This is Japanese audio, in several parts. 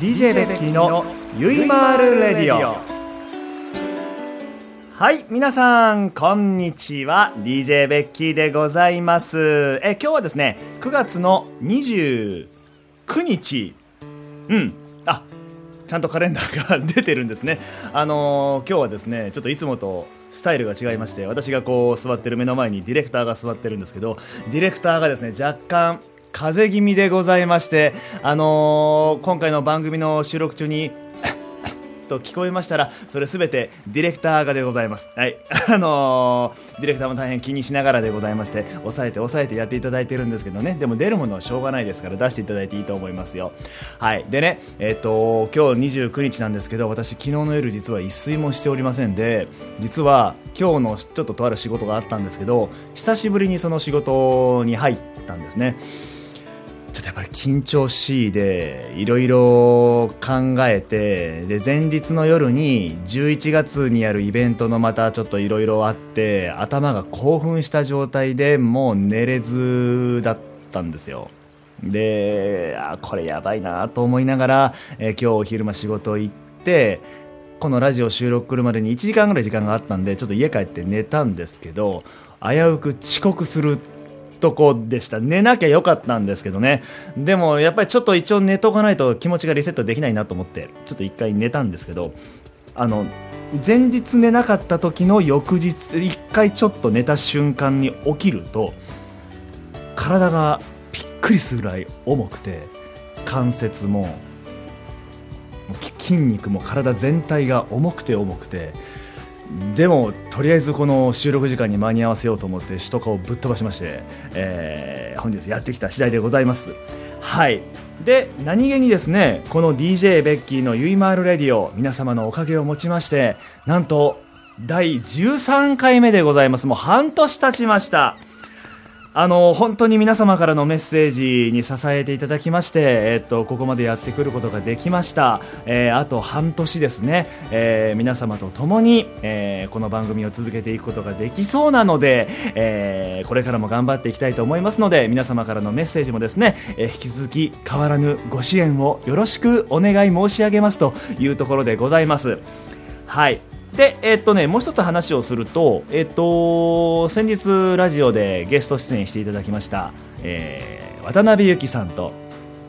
DJ ベッキーのゆいまーるレディオ。はい皆さんこんにちは。DJ ベッキーでございます。え今日はですね9月の29日うん。あちゃんとカレンダーが出てるんですね。あのー今日はですねちょっといつもとスタイルが違いまして私がこう座ってる目の前にディレクターが座ってるんですけどディレクターがですね若干風邪気味でございましてあのー今回の番組の収録中に と聞こえましたらそれすべてディレクターがでございます。はい。あのーディレクターも大変気にしながらでございまして抑えて抑えてやっていただいてるんですけどね。でも出るものはしょうがないですから出していただいていいと思いますよ。はい。でねえっ、と今日29日なんですけど私昨日の夜実は一睡もしておりませんで実は今日のちょっととある仕事があったんですけど久しぶりにその仕事に入ったんですね。ちょっとやっぱり緊張しいでいろいろ考えてで前日の夜に11月にやるイベントのまたちょっといろいろあって頭が興奮した状態でもう寝れずだったんですよ。であこれやばいなと思いながら、えー今日お昼間仕事行ってこのラジオ収録来るまでに1時間ぐらい時間があったんでちょっと家帰って寝たんですけど危うく遅刻するっとこでした。寝なきゃよかったんですけどね。でもやっぱりちょっと一応寝とかないと気持ちがリセットできないなと思ってちょっと一回寝たんですけどあの前日寝なかった時の翌日一回ちょっと寝た瞬間に起きると体がびっくりするぐらい重くて関節も筋肉も体全体が重くて重くてでもとりあえずこの収録時間に間に合わせようと思って首都高をぶっ飛ばしまして、えー本日やってきた次第でございます。はい。で何気にですねこの DJ ベッキーのゆいまーるレディオ皆様のおかげをもちましてなんと第13回目でございます。もう半年経ちました。あの本当に皆様からのメッセージに支えていただきまして、えっと、ここまでやってくることができました、えーあと半年ですね、えー皆様と共に、えーこの番組を続けていくことができそうなので、えこれからも頑張っていきたいと思いますので皆様からのメッセージもですね、え引き続き変わらぬご支援をよろしくお願い申し上げますというところでございます。はい。で、えっとね、もう一つ話をすると、えっと、先日ラジオでゲスト出演していただきました、えー渡辺由紀さんと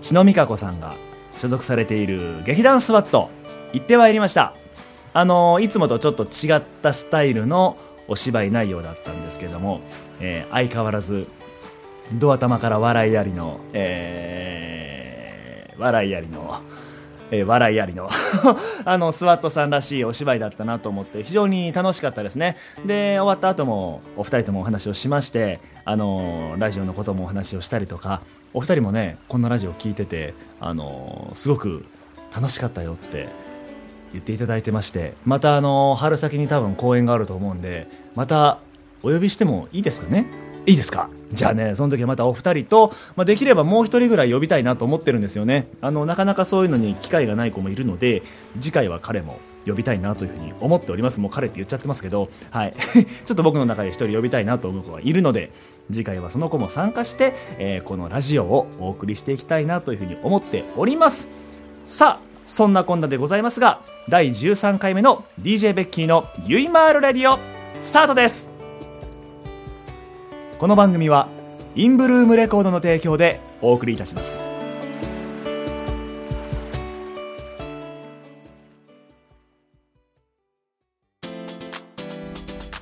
千野美香子さんが所属されている劇団スワット行ってまいりました。あのいつもとちょっと違ったスタイルのお芝居内容だったんですけども、えー相変わらずドア玉から笑いありの、えー笑いありのえー笑いありの あのスワットさんらしいお芝居だったなと思って非常に楽しかったですね。で終わった後もお二人ともお話をしましてあのラジオのこともお話をしたりとかお二人もねこんなラジオ聞いててあのすごく楽しかったよって言っていただいてましてまたあの春先に多分公演があると思うんでまたお呼びしてもいいですかね？いいですか？じゃあねその時はまたお二人と、まあ、できればもう一人ぐらい呼びたいなと思ってるんですよね。あのなかなかそういうのに機会がない子もいるので次回は彼も呼びたいなというふうに思っております。もう彼って言っちゃってますけどはい。ちょっと僕の中で一人呼びたいなと思う子がいるので次回はその子も参加して、えーこのラジオをお送りしていきたいなというふうに思っております。さあそんなこんなでございますが第13回目の DJ ベッキーのゆいまーるレディオスタートです。この番組はインブルームレコードの提供でお送りいたします。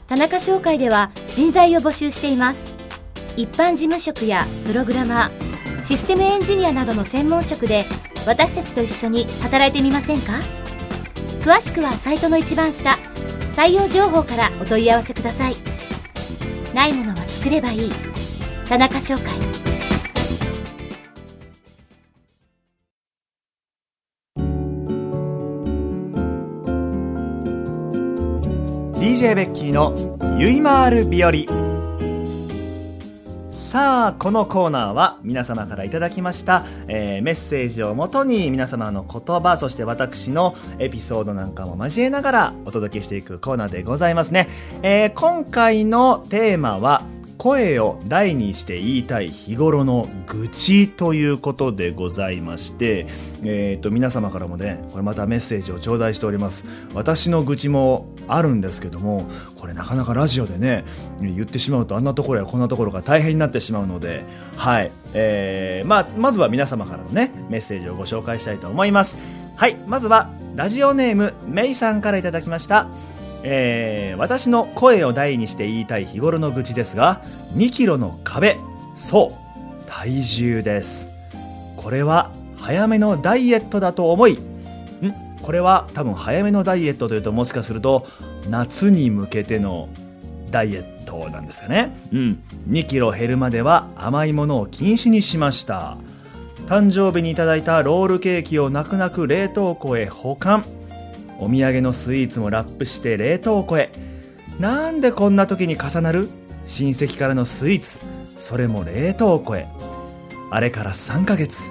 田中商会では人材を募集しています。一般事務職やプログラマーシステムエンジニアなどの専門職で私たちと一緒に働いてみませんか？詳しくはサイトの一番下採用情報からお問い合わせください。ないものは作ればいい。田中商会。ベッキーのゆいまる日和。さあこのコーナーは皆様からいただきました、えーメッセージをもとに皆様の言葉そして私のエピソードなんかも交えながらお届けしていくコーナーでございますね、えー今回のテーマは声を大にして言いたい日頃の愚痴ということでございまして、えー、と皆様からもねこれまたメッセージを頂戴しております。私の愚痴もあるんですけどもこれなかなかラジオでね言ってしまうとあんなところやこんなところが大変になってしまうのではい、えーまあ、まずは皆様からのねメッセージをご紹介したいと思います。はいまずはラジオネームメイさんからいただきました。えー、私の声を大にして言いたい日頃の愚痴ですが2キロの壁そう体重です。これは早めのダイエットだと思いん？これは多分早めのダイエットというともしかすると夏に向けてのダイエットなんですかね。うん。2キロ減るまでは甘いものを禁止にしました。誕生日にいただいたロールケーキを泣く泣く冷凍庫へ保管。お土産のスイーツもラップして冷凍庫へ。なんでこんな時に重なる？親戚からのスイーツ。それも冷凍庫へ。あれから3ヶ月。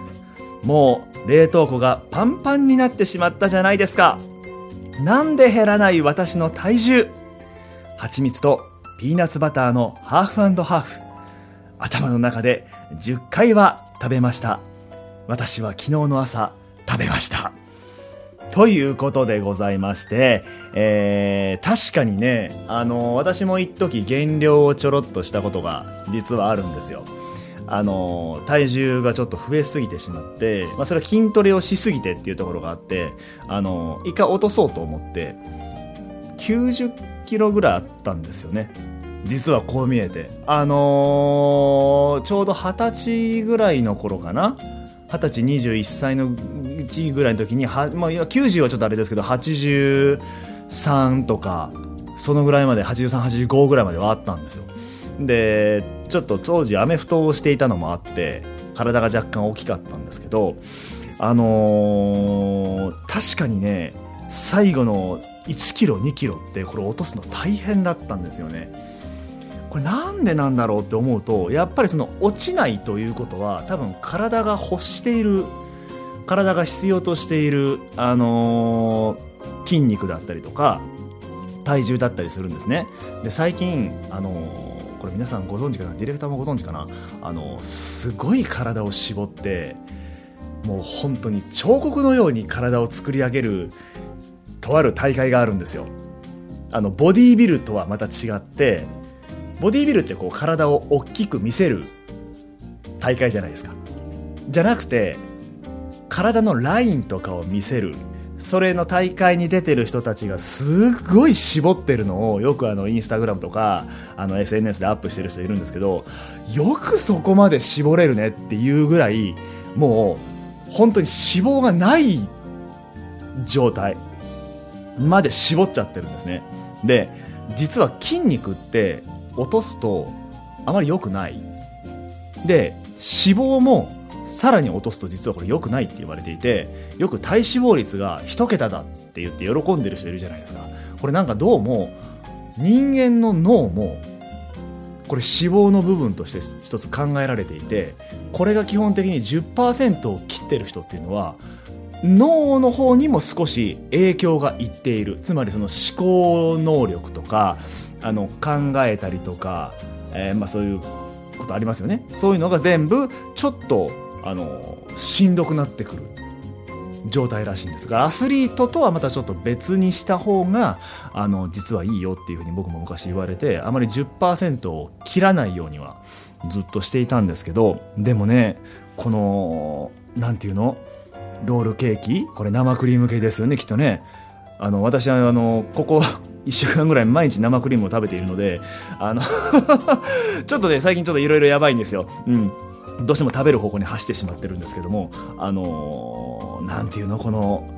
もう冷凍庫がパンパンになってしまったじゃないですか。なんで減らない私の体重？蜂蜜とピーナッツバターのハーフハーフ。頭の中で10回は食べました。私は昨日の朝食べました。ということでございまして、えー、確かにね、あのー、私も一時減量をちょろっとしたことが実はあるんですよ。あのー、体重がちょっと増えすぎてしまって、まあ、それは筋トレをしすぎてっていうところがあって、あのー、一回落とそうと思って、90キロぐらいあったんですよね。実はこう見えて。あのーちょうど二十歳ぐらいの頃かな。二十歳21歳の1ぐらいの時には、まあ、90はちょっとあれですけど83とかそのぐらいまで8385ぐらいまではあったんですよ。でちょっと当時アメフトをしていたのもあって体が若干大きかったんですけどあのー、確かにね最後の1キロ2キロってこれ落とすの大変だったんですよね。これなんでなんだろうって思うとやっぱりその落ちないということは多分体が欲している体が必要としている、あのー、筋肉だったりとか体重だったりするんですね。で最近、あのー、これ皆さんご存知かな？ディレクターもご存知かな、あのー、すごい体を絞ってもう本当に彫刻のように体を作り上げるとある大会があるんですよ。あのボディービルとはまた違ってボディービルってこう体を大きく見せる大会じゃないですか。じゃなくて体のラインとかを見せる。それの大会に出てる人たちがすごい絞ってるのをよくあのインスタグラムとかあの SNS でアップしてる人いるんですけどよくそこまで絞れるねっていうぐらいもう本当に脂肪がない状態まで絞っちゃってるんですね。で実は筋肉って落とすとあまり良くない。で脂肪もさらに落とすと実はこれ良くないって言われていてよく体脂肪率が1桁だって言って喜んでる人いるじゃないですか。これなんかどうも人間の脳もこれ脂肪の部分として一つ考えられていてこれが基本的に10%を切ってる人っていうのは脳の方にも少し影響がいっている。つまりその思考能力とかあの考えたりとか、えー、まあ、そういうことありますよね。そういうのが全部ちょっとあのしんどくなってくる状態らしいんですがアスリートとはまたちょっと別にした方があの実はいいよっていうふうに僕も昔言われてあまり10%を切らないようにはずっとしていたんですけどでもねこの何て言うの？ロールケーキ？これ生クリーム系ですよねきっとね。あの私はあのここ1週間ぐらい毎日生クリームを食べているのであの ちょっとね最近ちょっといろいろやばいんですよ、うん、どうしても食べる方向に走ってしまってるんですけどもあのー、ていうのこの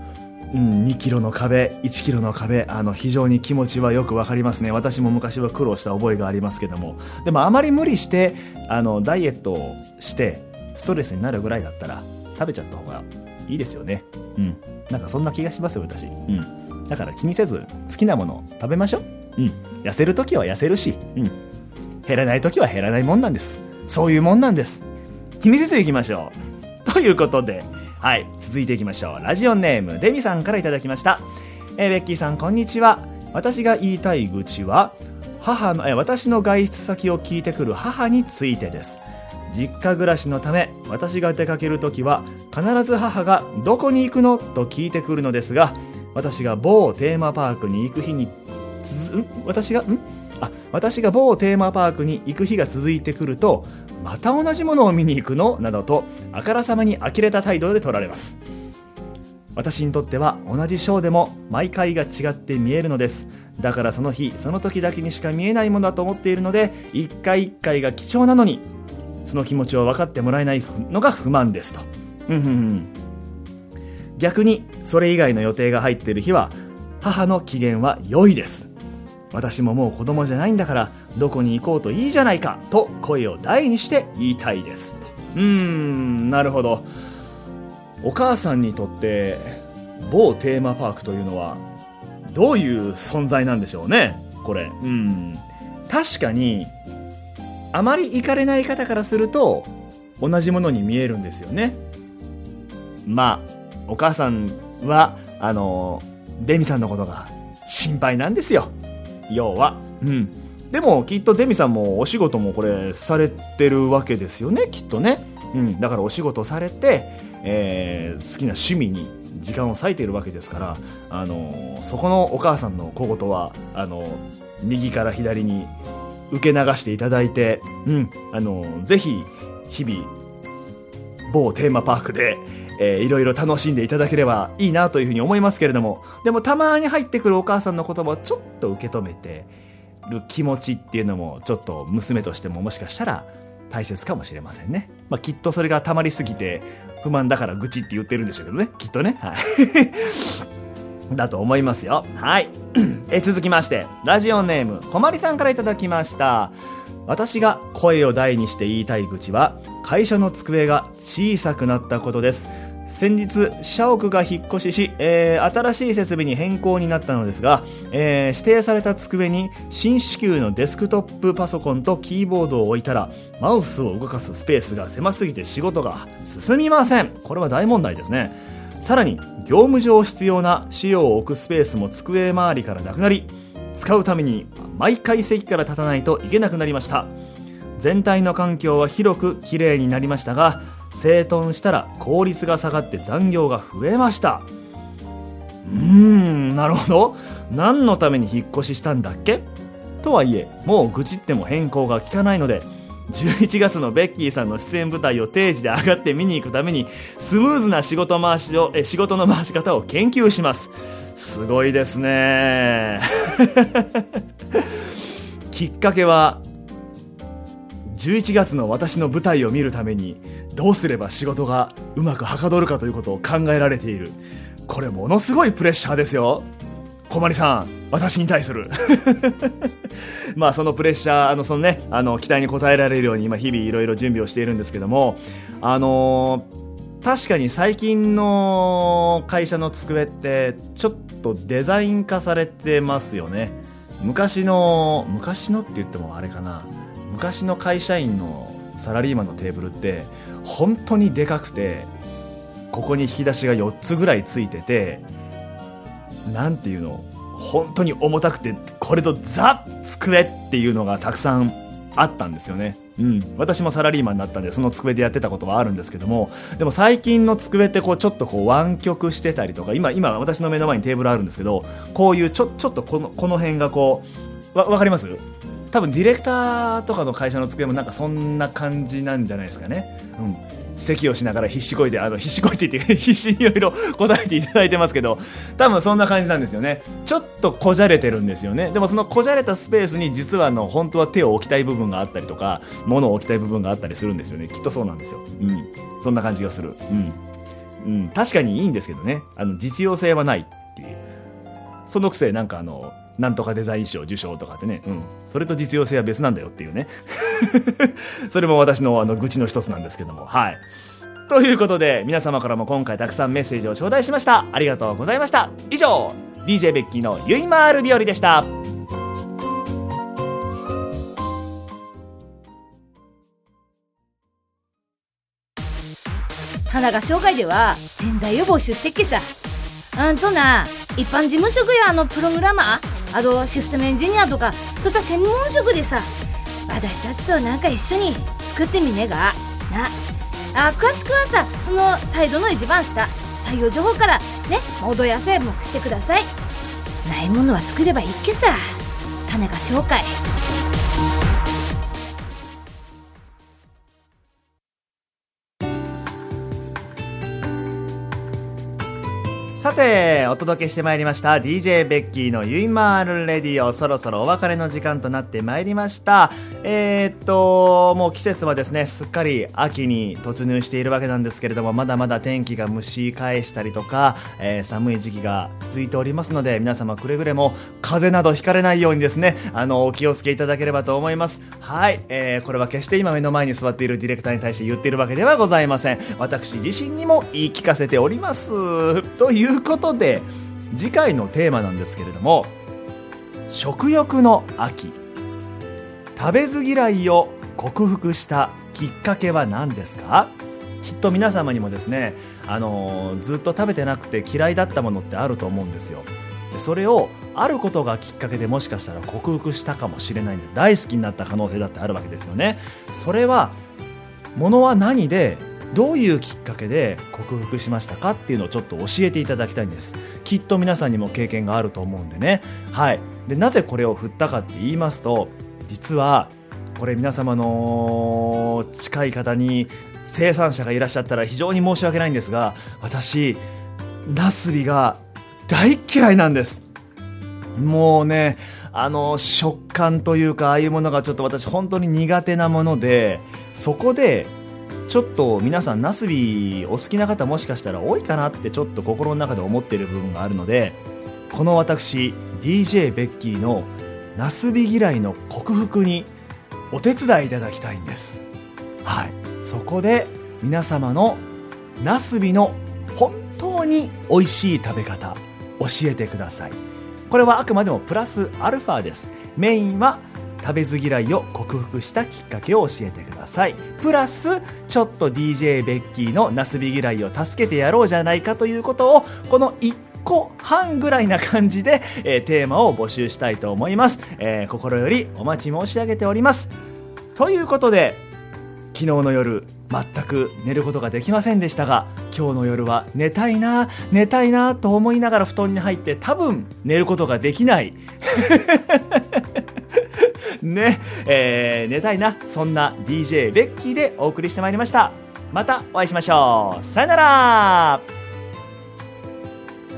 うん、2キロの壁、1キロの壁、あの、非常に気持ちはよくわかりますね。私も昔は苦労した覚えがありますけども。でもあまり無理して、あの、ダイエットをして、ストレスになるぐらいだったら、食べちゃった方がいいですよね。うん。なんかそんな気がしますよ、私。うん。だから気にせず好きなものを食べましょう。うん。痩せるときは痩せるし、うん。減らないときは減らないもんなんです。そういうもんなんです。気にせず行きましょう。ということで、はい、続いていきましょう。ラジオネーム、デミさんから頂きました。えー、ベッキーさん、こんにちは。私が言いたい愚痴は、母のえ私の外出先を聞いてくる母についてです実家暮らしのため私が出かけるときは必ず母が「どこに行くの?」と聞いてくるのですが私が某テーマパークに行く日に私が？ん？あ私が某テーマパークに行く日が続いてくるとまた同じものを見に行くの？などとあからさまに呆れた態度で取られます。私にとっては同じショーでも毎回が違って見えるのです。だからその日その時だけにしか見えないものだと思っているので一回一回が貴重なのにその気持ちを分かってもらえないのが不満ですと。うんうんうん。逆にそれ以外の予定が入っている日は母の機嫌は良いです。私ももう子供じゃないんだからどこに行こうといいじゃないかと声を大にして言いたいです。と。うーんなるほど。お母さんにとって某テーマパークというのはどういう存在なんでしょうねこれ。うん。確かにあまり行かれない方からすると同じものに見えるんですよね。まあお母さんはあのデミさんのことが心配なんですよ。要は。うん。でもきっとデミさんもお仕事もこれされてるわけですよね。きっとね、うん、だからお仕事されて、えー好きな趣味に時間を割いているわけですから、あのそこのお母さんの小言はあの右から左に受け流していただいて、うん、あのぜひ日々某テーマパークで、えーいろいろ楽しんでいただければいいなというふうに思いますけれどもでもたまに入ってくるお母さんの言葉をちょっと受け止めてる気持ちっていうのもちょっと娘としてももしかしたら大切かもしれませんね、まあ、きっとそれが溜まりすぎて不満だから愚痴って言ってるんでしょうけどね。きっとね。はい。だと思いますよ。はい。え続きましてラジオネームこまりさんからいただきました。私が声を大にして言いたい愚痴は会社の机が小さくなったことです。先日社屋が引っ越しし、えー新しい設備に変更になったのですが、えー指定された机に新支給のデスクトップパソコンとキーボードを置いたらマウスを動かすスペースが狭すぎて仕事が進みません。これは大問題ですね。さらに業務上必要な資料を置くスペースも机周りからなくなり使うために毎回席から立たないといけなくなりました。全体の環境は広くきれいになりましたが整頓したら効率が下がって残業が増えました。うーんなるほど。何のために引っ越ししたんだっけ？とはいえもう愚痴っても変更が効かないので11月のベッキーさんの出演舞台を定時で上がって見に行くためにスムーズな仕事回しをえ仕事の回し方を研究します。すごいですね。きっかけは11月の私の舞台を見るためにどうすれば仕事がうまくはかどるかということを考えられている。これものすごいプレッシャーですよ。小まりさん私に対する。まあそのプレッシャーあのそのねあの期待に応えられるように今日々いろいろ準備をしているんですけどもあのー確かに最近の会社の机ってちょっとデザイン化されてますよね。昔の昔のって言ってもあれかな。昔の会社員のサラリーマンのテーブルって本当にでかくてここに引き出しが4つぐらいついててなんていうの本当に重たくてこれとザ机っていうのがたくさんあったんですよね。うん、私もサラリーマンになったんでその机でやってたことはあるんですけどもでも最近の机ってこうちょっとこう湾曲してたりとか今今私の目の前にテーブルあるんですけどこういうちょちょっとこのこの辺がこうわわかります？多分ディレクターとかの会社の机もなんかそんな感じなんじゃないですかね。うん咳をしながら必死こいて、あの、必死こいてって必死にいろいろ答えていただいてますけど、多分そんな感じなんですよね。ちょっとこじゃれてるんですよね。でもそのこじゃれたスペースに実はあの、本当は手を置きたい部分があったりとか、物を置きたい部分があったりするんですよね。きっとそうなんですよ。うん。そんな感じがする。うん。うん、確かにいいんですけどね。あの、実用性はないっていう。そのくせなんかあの、なんとかデザイン賞受賞とかってね、うん、それと実用性は別なんだよっていうね。それも私のあの愚痴の一つなんですけども、はい。ということで、皆様からも今回たくさんメッセージを頂戴しました。ありがとうございました。以上、DJ ベッキーのゆいまーる日和でした。花が紹介では人材を募集してっけさあんとな一般事務職やあのプログラマーあとシステムエンジニアとかそういった専門職でさ私たちとなんか一緒に作ってみねえが？な。あ詳しくはさそのサイドの一番下採用情報からねお問い合わせもしてください。ないものは作ればいいっけさ。種が紹介。さてお届けしてまいりました DJ ベッキーのゆいまーるレディオ。そろそろお別れの時間となってまいりました。えー、っともう季節はですねすっかり秋に突入しているわけなんですけれどもまだまだ天気が蒸し返したりとか、えー、寒い時期が続いておりますので皆様くれぐれも風邪などひかれないようにですねあのお気をつけいただければと思います。はい、えー、これは決して今目の前に座っているディレクターに対して言っているわけではございません。私自身にも言い聞かせております。とことで次回のテーマなんですけれども食欲の秋。食べず嫌いを克服したきっかけは何ですか？きっと皆様にもですね、あのー、ずっと食べてなくて嫌いだったものってあると思うんですよ。それをあることがきっかけでもしかしたら克服したかもしれないんで大好きになった可能性だってあるわけですよね。それはものは何でどういうきっかけで克服しましたかっていうのをちょっと教えていただきたいんです。きっと皆さんにも経験があると思うんでね。はい。でなぜこれを振ったかって言いますと実はこれ皆様の近い方に生産者がいらっしゃったら非常に申し訳ないんですが私ナスビが大嫌いなんです。もうねあの食感というかああいうものがちょっと私本当に苦手なものでそこでちょっと皆さんナスビお好きな方もしかしたら多いかなってちょっと心の中で思っている部分があるのでこの私 DJ ベッキーのナスビ嫌いの克服にお手伝いいただきたいんです。はい。そこで皆様のナスビの本当に美味しい食べ方教えてください。これはあくまでもプラスアルファです。メインは食べず嫌いを克服したきっかけを教えてください。プラスちょっと DJ ベッキーのナスビ嫌いを助けてやろうじゃないかということをこの1個半ぐらいな感じで、えー、テーマを募集したいと思います、えー、心よりお待ち申し上げております。ということで昨日の夜全く寝ることができませんでしたが今日の夜は寝たいな寝たいなと思いながら布団に入って多分寝ることができない。ね、えー、寝たいな、そんな DJ ベッキーでお送りしてまいりました。またお会いしましょう。さよなら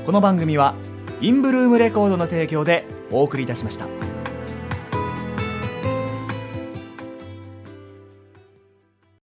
この番組は、インブルームレコードの提供でお送りいたしました。